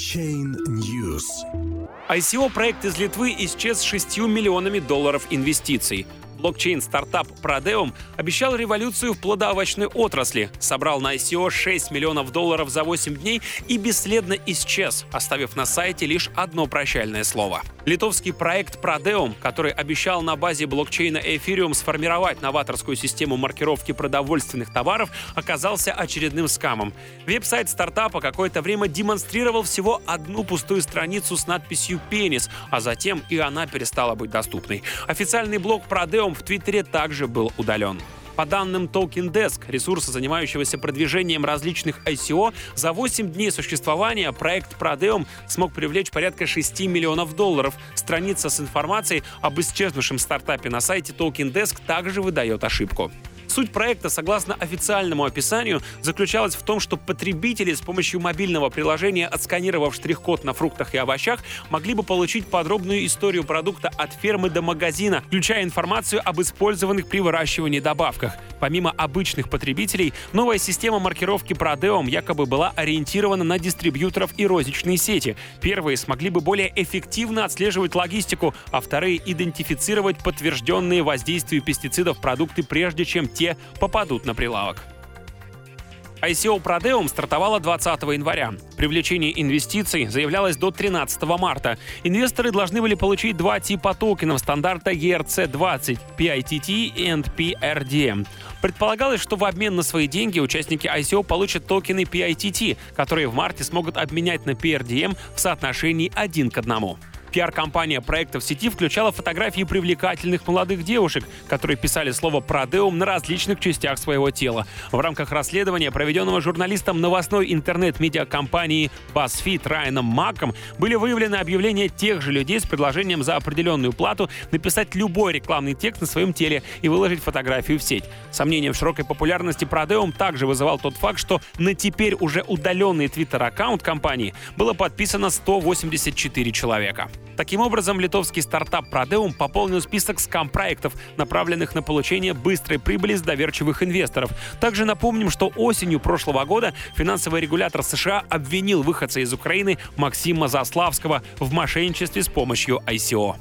Blockchain News. ICO-проект из Литвы исчез с 6 миллионами долларов инвестиций блокчейн-стартап Prodeum обещал революцию в плодоовощной отрасли, собрал на ICO 6 миллионов долларов за 8 дней и бесследно исчез, оставив на сайте лишь одно прощальное слово. Литовский проект Prodeum, который обещал на базе блокчейна Ethereum сформировать новаторскую систему маркировки продовольственных товаров, оказался очередным скамом. Веб-сайт стартапа какое-то время демонстрировал всего одну пустую страницу с надписью «Пенис», а затем и она перестала быть доступной. Официальный блог Prodeum в Твиттере также был удален. По данным Token Desk, ресурса, занимающегося продвижением различных ICO, за 8 дней существования проект Prodeum смог привлечь порядка 6 миллионов долларов. Страница с информацией об исчезнувшем стартапе на сайте Token Desk также выдает ошибку. Суть проекта, согласно официальному описанию, заключалась в том, что потребители с помощью мобильного приложения, отсканировав штрих-код на фруктах и овощах, могли бы получить подробную историю продукта от фермы до магазина, включая информацию об использованных при выращивании добавках. Помимо обычных потребителей, новая система маркировки Prodeum якобы была ориентирована на дистрибьюторов и розничные сети. Первые смогли бы более эффективно отслеживать логистику, а вторые идентифицировать подтвержденные воздействию пестицидов продукты прежде чем те попадут на прилавок. ICO Prodeum стартовало 20 января. Привлечение инвестиций заявлялось до 13 марта. Инвесторы должны были получить два типа токенов стандарта ERC-20 – PITT и PRDM. Предполагалось, что в обмен на свои деньги участники ICO получат токены PITT, которые в марте смогут обменять на PRDM в соотношении 1 к 1. Пиар-компания проекта в сети включала фотографии привлекательных молодых девушек, которые писали слово «продеум» на различных частях своего тела. В рамках расследования, проведенного журналистом новостной интернет-медиакомпании BuzzFeed Райаном Маком, были выявлены объявления тех же людей с предложением за определенную плату написать любой рекламный текст на своем теле и выложить фотографию в сеть. Сомнение в широкой популярности Продеум также вызывал тот факт, что на теперь уже удаленный твиттер-аккаунт компании было подписано 184 человека. Таким образом, литовский стартап Prodeum пополнил список скам-проектов, направленных на получение быстрой прибыли с доверчивых инвесторов. Также напомним, что осенью прошлого года финансовый регулятор США обвинил выходца из Украины Максима Заславского в мошенничестве с помощью ICO.